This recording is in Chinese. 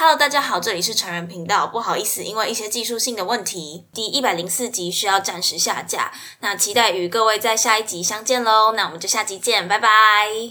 hello 大家好，这里是成人频道。不好意思，因为一些技术性的问题，第一百零四集需要暂时下架。那期待与各位在下一集相见喽。那我们就下集见，拜拜。